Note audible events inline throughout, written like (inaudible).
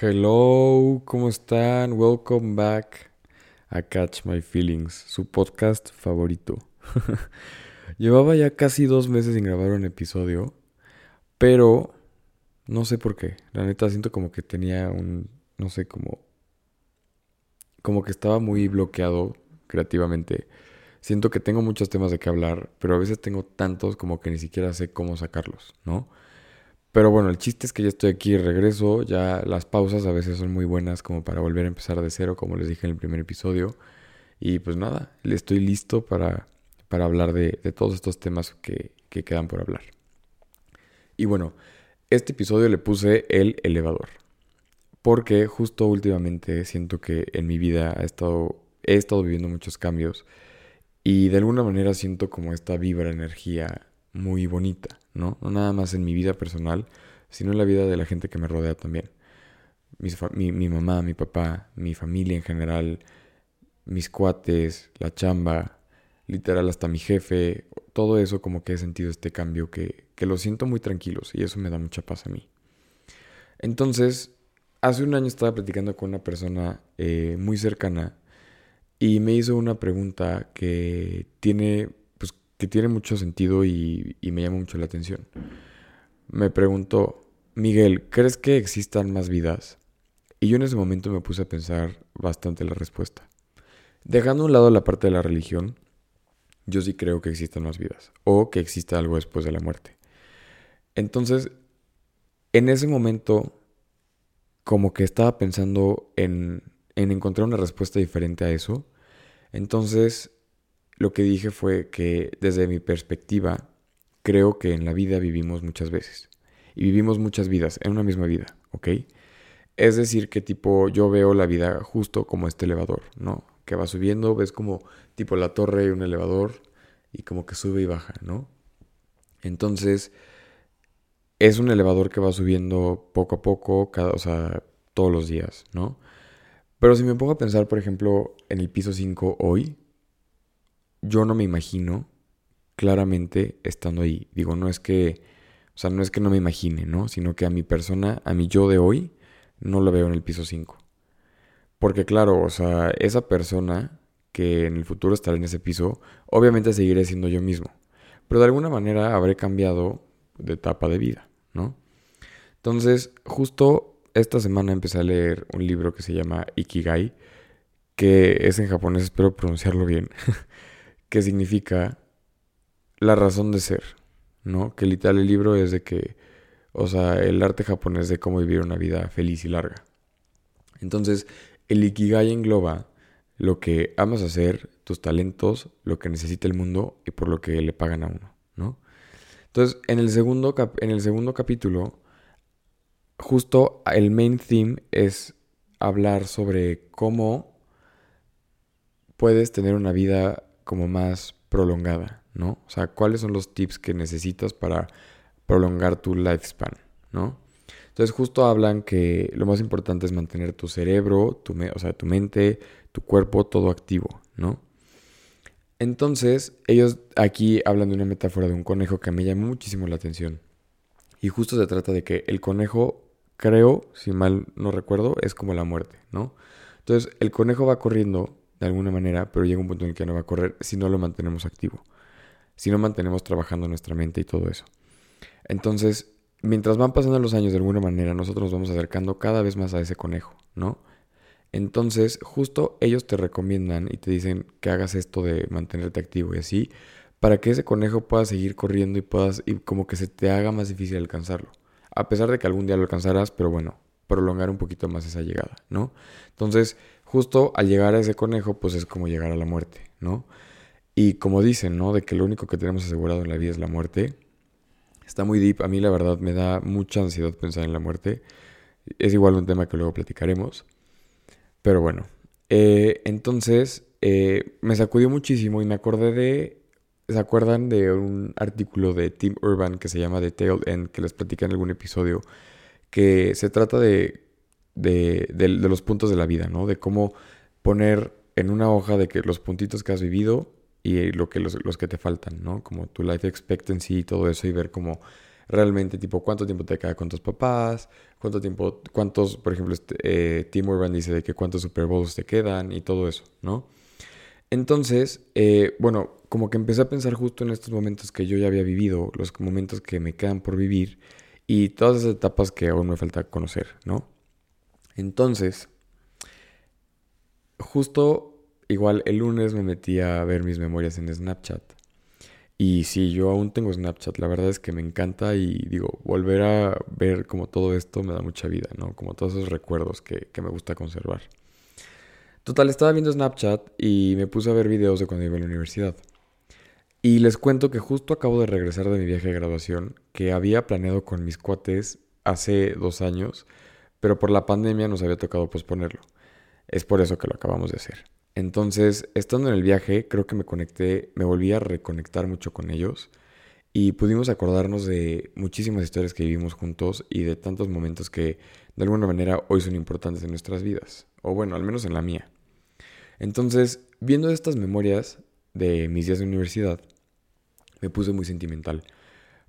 Hello, ¿cómo están? Welcome back a Catch My Feelings, su podcast favorito. (laughs) Llevaba ya casi dos meses sin grabar un episodio, pero no sé por qué. La neta siento como que tenía un, no sé, como, como que estaba muy bloqueado creativamente. Siento que tengo muchos temas de qué hablar, pero a veces tengo tantos como que ni siquiera sé cómo sacarlos, ¿no? Pero bueno, el chiste es que ya estoy aquí, regreso, ya las pausas a veces son muy buenas como para volver a empezar de cero, como les dije en el primer episodio. Y pues nada, estoy listo para, para hablar de, todos estos temas que, que quedan por hablar. Y bueno, este episodio le puse el elevador. Porque justo últimamente siento que en mi vida he estado, he estado viviendo muchos cambios. Y de alguna manera siento como esta vibra, energía muy bonita, ¿no? No nada más en mi vida personal, sino en la vida de la gente que me rodea también. mi, mi, mamá, mi papá, mi familia en general, mis cuates, la chamba, literal hasta mi jefe, todo eso como que he sentido este cambio que, que lo siento muy tranquilos y eso me da mucha paz a mí. Entonces, hace un año estaba platicando con una persona eh, muy cercana y me hizo una pregunta que tiene que tiene mucho sentido y, me llama mucho la atención. Me preguntó, Miguel, ¿crees que existan más vidas? Y yo en ese momento me puse a pensar bastante la respuesta. Dejando a un lado la parte de la religión, yo sí creo que existan más vidas o que exista algo después de la muerte. Entonces, en ese momento, como que estaba pensando en, en encontrar una respuesta diferente a eso. Entonces, lo que dije fue que desde mi perspectiva, creo que en la vida vivimos muchas veces. Y vivimos muchas vidas en una misma vida, ¿ok? Es decir, que tipo yo veo la vida justo como este elevador, ¿no? Que va subiendo, ves como tipo la torre y un elevador y como que sube y baja, ¿no? Entonces, es un elevador que va subiendo poco a poco, cada, o sea, todos los días, ¿no? Pero si me pongo a pensar, por ejemplo, en el piso 5 hoy, yo no me imagino claramente estando ahí. Digo, no es que, o sea, no es que no me imagine, ¿no? Sino que a mi persona, a mi yo de hoy, no lo veo en el piso 5. Porque claro, o sea, esa persona que en el futuro estará en ese piso, obviamente seguiré siendo yo mismo. Pero de alguna manera habré cambiado de etapa de vida, ¿no? Entonces, justo esta semana empecé a leer un libro que se llama Ikigai, que es en japonés, espero pronunciarlo bien. (laughs) que significa la razón de ser, ¿no? Que literal el libro es de que, o sea, el arte japonés de cómo vivir una vida feliz y larga. Entonces, el Ikigai engloba lo que amas hacer, tus talentos, lo que necesita el mundo y por lo que le pagan a uno, ¿no? Entonces, en el segundo, en el segundo capítulo, justo el main theme es hablar sobre cómo puedes tener una vida como más prolongada, ¿no? O sea, cuáles son los tips que necesitas para prolongar tu lifespan, ¿no? Entonces justo hablan que lo más importante es mantener tu cerebro, tu o sea, tu mente, tu cuerpo, todo activo, ¿no? Entonces, ellos aquí hablan de una metáfora de un conejo que me llamó muchísimo la atención. Y justo se trata de que el conejo, creo, si mal no recuerdo, es como la muerte, ¿no? Entonces, el conejo va corriendo de alguna manera, pero llega un punto en el que no va a correr si no lo mantenemos activo, si no mantenemos trabajando nuestra mente y todo eso. Entonces, mientras van pasando los años de alguna manera, nosotros nos vamos acercando cada vez más a ese conejo, ¿no? Entonces, justo ellos te recomiendan y te dicen que hagas esto de mantenerte activo y así, para que ese conejo pueda seguir corriendo y puedas, y como que se te haga más difícil alcanzarlo. A pesar de que algún día lo alcanzarás, pero bueno, prolongar un poquito más esa llegada, ¿no? Entonces, justo al llegar a ese conejo, pues es como llegar a la muerte, ¿no? Y como dicen, ¿no? De que lo único que tenemos asegurado en la vida es la muerte. Está muy deep. A mí la verdad me da mucha ansiedad pensar en la muerte. Es igual un tema que luego platicaremos. Pero bueno. Eh, entonces, eh, me sacudió muchísimo y me acordé de... ¿Se acuerdan de un artículo de Tim Urban que se llama The Tail End, que les platicé en algún episodio? Que se trata de de, los puntos de la vida, ¿no? De cómo poner en una hoja de que los puntitos que has vivido y lo que los, que te faltan, ¿no? Como tu life expectancy y todo eso y ver cómo realmente, tipo, cuánto tiempo te queda con tus papás, cuánto tiempo, cuántos, por ejemplo, este, eh, Tim Urban dice de que cuántos Super Bowls te quedan y todo eso, ¿no? Entonces, eh, bueno, como que empecé a pensar justo en estos momentos que yo ya había vivido, los momentos que me quedan por vivir y todas esas etapas que aún me falta conocer, ¿no? Entonces, justo igual el lunes me metí a ver mis memorias en Snapchat. Y sí, yo aún tengo Snapchat, la verdad es que me encanta y digo, volver a ver como todo esto me da mucha vida, ¿no? Como todos esos recuerdos que, que me gusta conservar. Total, estaba viendo Snapchat y me puse a ver videos de cuando iba a la universidad. Y les cuento que justo acabo de regresar de mi viaje de graduación, que había planeado con mis cuates hace dos años, pero por la pandemia nos había tocado posponerlo. Es por eso que lo acabamos de hacer. Entonces, estando en el viaje, creo que me conecté, me volví a reconectar mucho con ellos y pudimos acordarnos de muchísimas historias que vivimos juntos y de tantos momentos que de alguna manera hoy son importantes en nuestras vidas, o bueno, al menos en la mía. Entonces, viendo estas memorias de mis días de universidad, me puse muy sentimental,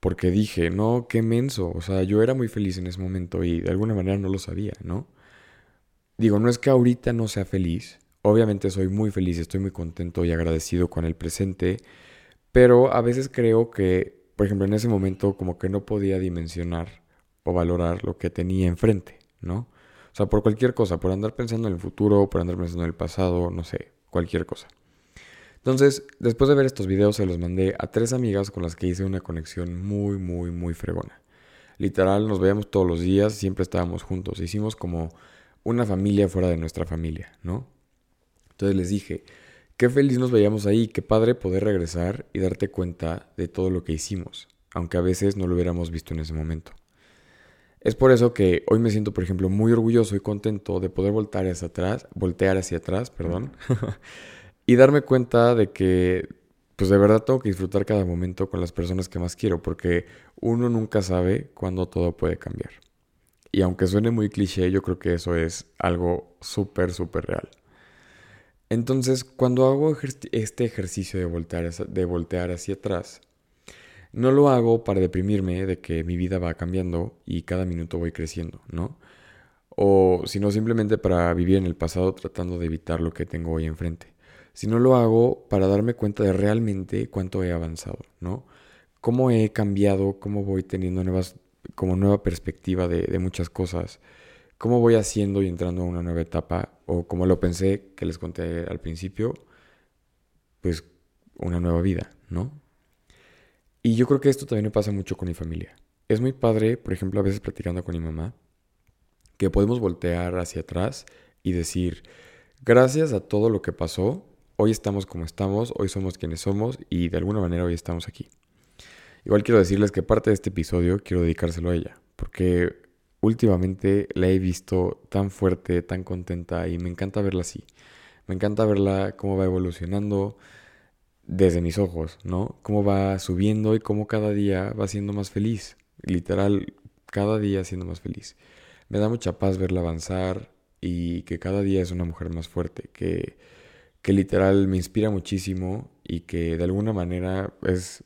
porque dije, no, qué menso, o sea, yo era muy feliz en ese momento y de alguna manera no lo sabía, ¿no? Digo, no es que ahorita no sea feliz, Obviamente soy muy feliz, estoy muy contento y agradecido con el presente, pero a veces creo que, por ejemplo, en ese momento como que no podía dimensionar o valorar lo que tenía enfrente, ¿no? O sea, por cualquier cosa, por andar pensando en el futuro, por andar pensando en el pasado, no sé, cualquier cosa. Entonces, después de ver estos videos, se los mandé a tres amigas con las que hice una conexión muy, muy, muy fregona. Literal, nos veíamos todos los días, siempre estábamos juntos. Hicimos como una familia fuera de nuestra familia, ¿no? Entonces les dije, qué feliz nos veíamos ahí, qué padre poder regresar y darte cuenta de todo lo que hicimos, aunque a veces no lo hubiéramos visto en ese momento. Es por eso que hoy me siento, por ejemplo, muy orgulloso y contento de poder voltear hacia atrás, voltear hacia atrás, perdón, (laughs) y darme cuenta de que, pues de verdad tengo que disfrutar cada momento con las personas que más quiero, porque uno nunca sabe cuándo todo puede cambiar. Y aunque suene muy cliché, yo creo que eso es algo súper, súper real. Entonces, cuando hago este ejercicio de voltear, de voltear hacia atrás, no lo hago para deprimirme de que mi vida va cambiando y cada minuto voy creciendo, ¿no? O sino simplemente para vivir en el pasado tratando de evitar lo que tengo hoy enfrente. Sino lo hago para darme cuenta de realmente cuánto he avanzado, ¿no? Cómo he cambiado, cómo voy teniendo nuevas, como nueva perspectiva de, de muchas cosas cómo voy haciendo y entrando a una nueva etapa, o como lo pensé que les conté al principio, pues una nueva vida, ¿no? Y yo creo que esto también me pasa mucho con mi familia. Es muy padre, por ejemplo, a veces platicando con mi mamá, que podemos voltear hacia atrás y decir, gracias a todo lo que pasó, hoy estamos como estamos, hoy somos quienes somos y de alguna manera hoy estamos aquí. Igual quiero decirles que parte de este episodio quiero dedicárselo a ella, porque últimamente la he visto tan fuerte, tan contenta y me encanta verla así. Me encanta verla cómo va evolucionando desde mis ojos, ¿no? Cómo va subiendo y cómo cada día va siendo más feliz. Literal, cada día siendo más feliz. Me da mucha paz verla avanzar y que cada día es una mujer más fuerte, que, que literal me inspira muchísimo y que de alguna manera es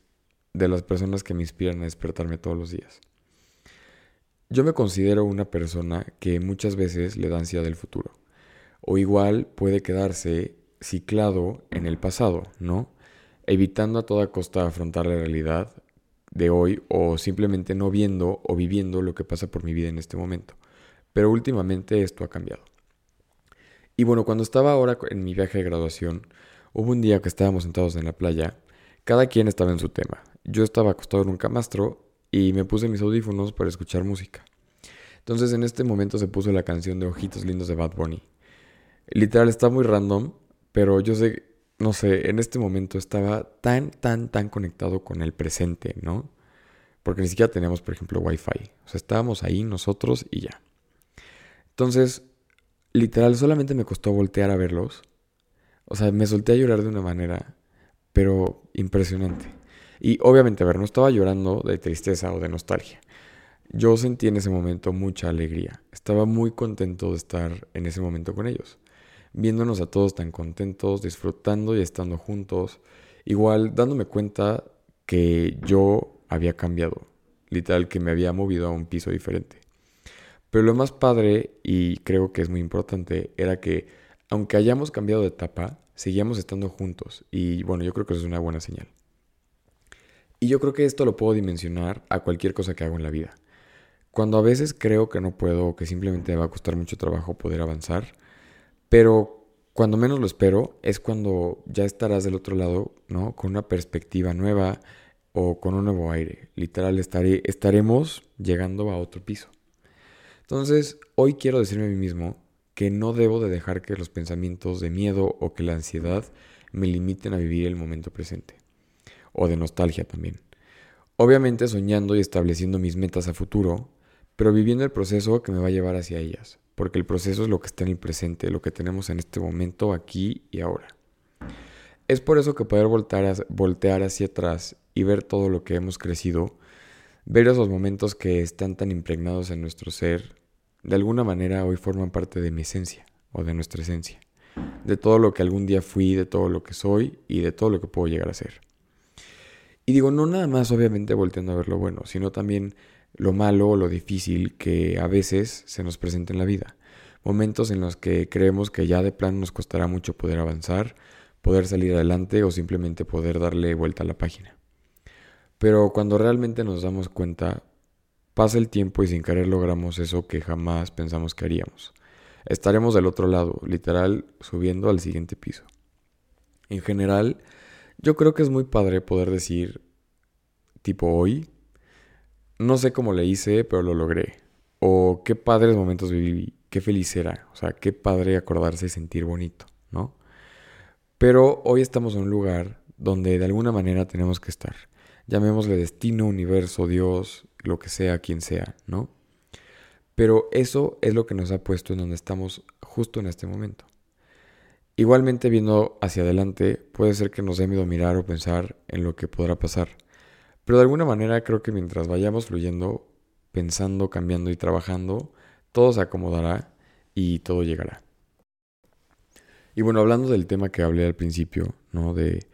de las personas que me inspiran a despertarme todos los días. Yo me considero una persona que muchas veces le da ansiedad del futuro. O igual puede quedarse ciclado en el pasado, ¿no? Evitando a toda costa afrontar la realidad de hoy o simplemente no viendo o viviendo lo que pasa por mi vida en este momento. Pero últimamente esto ha cambiado. Y bueno, cuando estaba ahora en mi viaje de graduación, hubo un día que estábamos sentados en la playa, cada quien estaba en su tema. Yo estaba acostado en un camastro y me puse mis audífonos para escuchar música. Entonces en este momento se puso la canción de Ojitos Lindos de Bad Bunny. Literal está muy random, pero yo sé, no sé, en este momento estaba tan, tan, tan conectado con el presente, ¿no? Porque ni siquiera teníamos, por ejemplo, Wi-Fi. O sea, estábamos ahí nosotros y ya. Entonces, literal, solamente me costó voltear a verlos. O sea, me solté a llorar de una manera, pero impresionante. Y obviamente, a ver, no estaba llorando de tristeza o de nostalgia. Yo sentí en ese momento mucha alegría. Estaba muy contento de estar en ese momento con ellos. Viéndonos a todos tan contentos, disfrutando y estando juntos. Igual dándome cuenta que yo había cambiado. literal que me había movido a un piso diferente. Pero lo más padre, y creo que es muy importante, era que aunque hayamos cambiado de etapa, seguíamos estando juntos. Y bueno, yo creo que eso es una buena señal. Y yo creo que esto lo puedo dimensionar a cualquier cosa que hago en la vida. Cuando a veces creo que no puedo o que simplemente me va a costar mucho trabajo poder avanzar, pero cuando menos lo espero es cuando ya estarás del otro lado, ¿no? Con una perspectiva nueva o con un nuevo aire. Literal, estaremos llegando a otro piso. Entonces, hoy quiero decirme a mí mismo que no debo de dejar que los pensamientos de miedo o que la ansiedad me limiten a vivir el momento presente. O de nostalgia también. Obviamente soñando y estableciendo mis metas a futuro, pero viviendo el proceso que me va a llevar hacia ellas, porque el proceso es lo que está en el presente, lo que tenemos en este momento, aquí y ahora. Es por eso que poder voltear, voltear hacia atrás y ver todo lo que hemos crecido, ver esos momentos que están tan impregnados en nuestro ser, de alguna manera hoy forman parte de mi esencia o de nuestra esencia, de todo lo que algún día fui, de todo lo que soy y de todo lo que puedo llegar a ser. Y digo, no nada más obviamente volteando a ver lo bueno, sino también lo malo o lo difícil que a veces se nos presenta en la vida. Momentos en los que creemos que ya de plano nos costará mucho poder avanzar, poder salir adelante o simplemente poder darle vuelta a la página. Pero cuando realmente nos damos cuenta, pasa el tiempo y sin querer logramos eso que jamás pensamos que haríamos. Estaremos del otro lado, literal, subiendo al siguiente piso. En general, yo creo que es muy padre poder decir, tipo hoy, no sé cómo le hice, pero lo logré. O qué padres momentos viví, qué feliz era. O sea, qué padre acordarse y sentir bonito, ¿no? Pero hoy estamos en un lugar donde de alguna manera tenemos que estar. Llamémosle destino, universo, Dios, lo que sea, quien sea, ¿no? Pero eso es lo que nos ha puesto en donde estamos justo en este momento. Igualmente viendo hacia adelante, puede ser que nos dé miedo mirar o pensar en lo que podrá pasar. Pero de alguna manera creo que mientras vayamos fluyendo, pensando, cambiando y trabajando, todo se acomodará y todo llegará. Y bueno, hablando del tema que hablé al principio, ¿no? De,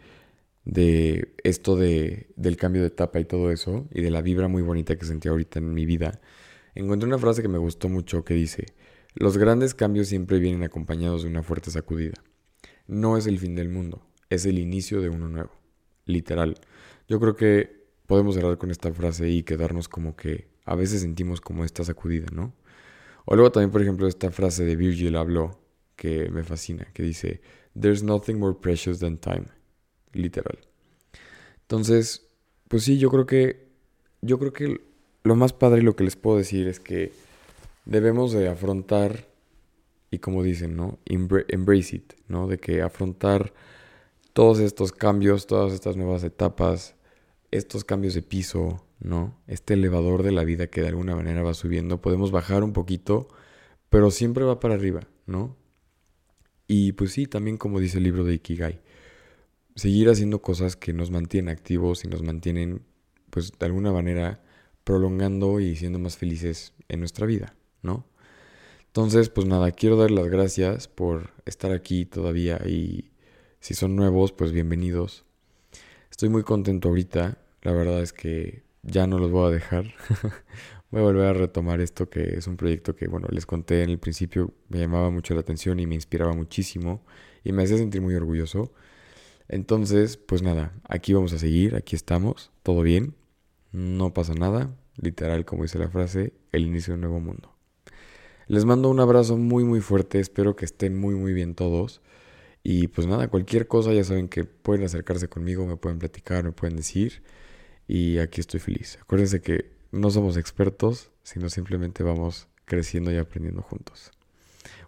de esto de, del cambio de etapa y todo eso, y de la vibra muy bonita que sentí ahorita en mi vida, encontré una frase que me gustó mucho que dice, los grandes cambios siempre vienen acompañados de una fuerte sacudida. No es el fin del mundo, es el inicio de uno nuevo. Literal. Yo creo que podemos cerrar con esta frase y quedarnos como que a veces sentimos como esta sacudida, ¿no? O luego también, por ejemplo, esta frase de Virgil habló que me fascina, que dice, There's nothing more precious than time. Literal. Entonces, pues sí, yo creo que, yo creo que lo más padre y lo que les puedo decir es que debemos de afrontar, y como dicen, ¿no? Embrace it, ¿no? De que afrontar todos estos cambios, todas estas nuevas etapas, estos cambios de piso, ¿no? Este elevador de la vida que de alguna manera va subiendo, podemos bajar un poquito, pero siempre va para arriba, ¿no? Y pues sí, también como dice el libro de Ikigai, seguir haciendo cosas que nos mantienen activos y nos mantienen, pues de alguna manera, prolongando y siendo más felices en nuestra vida, ¿no? Entonces, pues nada, quiero dar las gracias por estar aquí todavía y si son nuevos, pues bienvenidos. Estoy muy contento ahorita. La verdad es que ya no los voy a dejar. (laughs) voy a volver a retomar esto que es un proyecto que, bueno, les conté en el principio, me llamaba mucho la atención y me inspiraba muchísimo y me hacía sentir muy orgulloso. Entonces, pues nada, aquí vamos a seguir, aquí estamos, todo bien, no pasa nada, literal como dice la frase, el inicio de un nuevo mundo. Les mando un abrazo muy muy fuerte, espero que estén muy muy bien todos. Y pues nada, cualquier cosa ya saben que pueden acercarse conmigo, me pueden platicar, me pueden decir. Y aquí estoy feliz. Acuérdense que no somos expertos, sino simplemente vamos creciendo y aprendiendo juntos.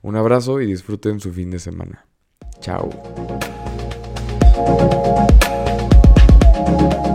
Un abrazo y disfruten su fin de semana. Chao. Thank you.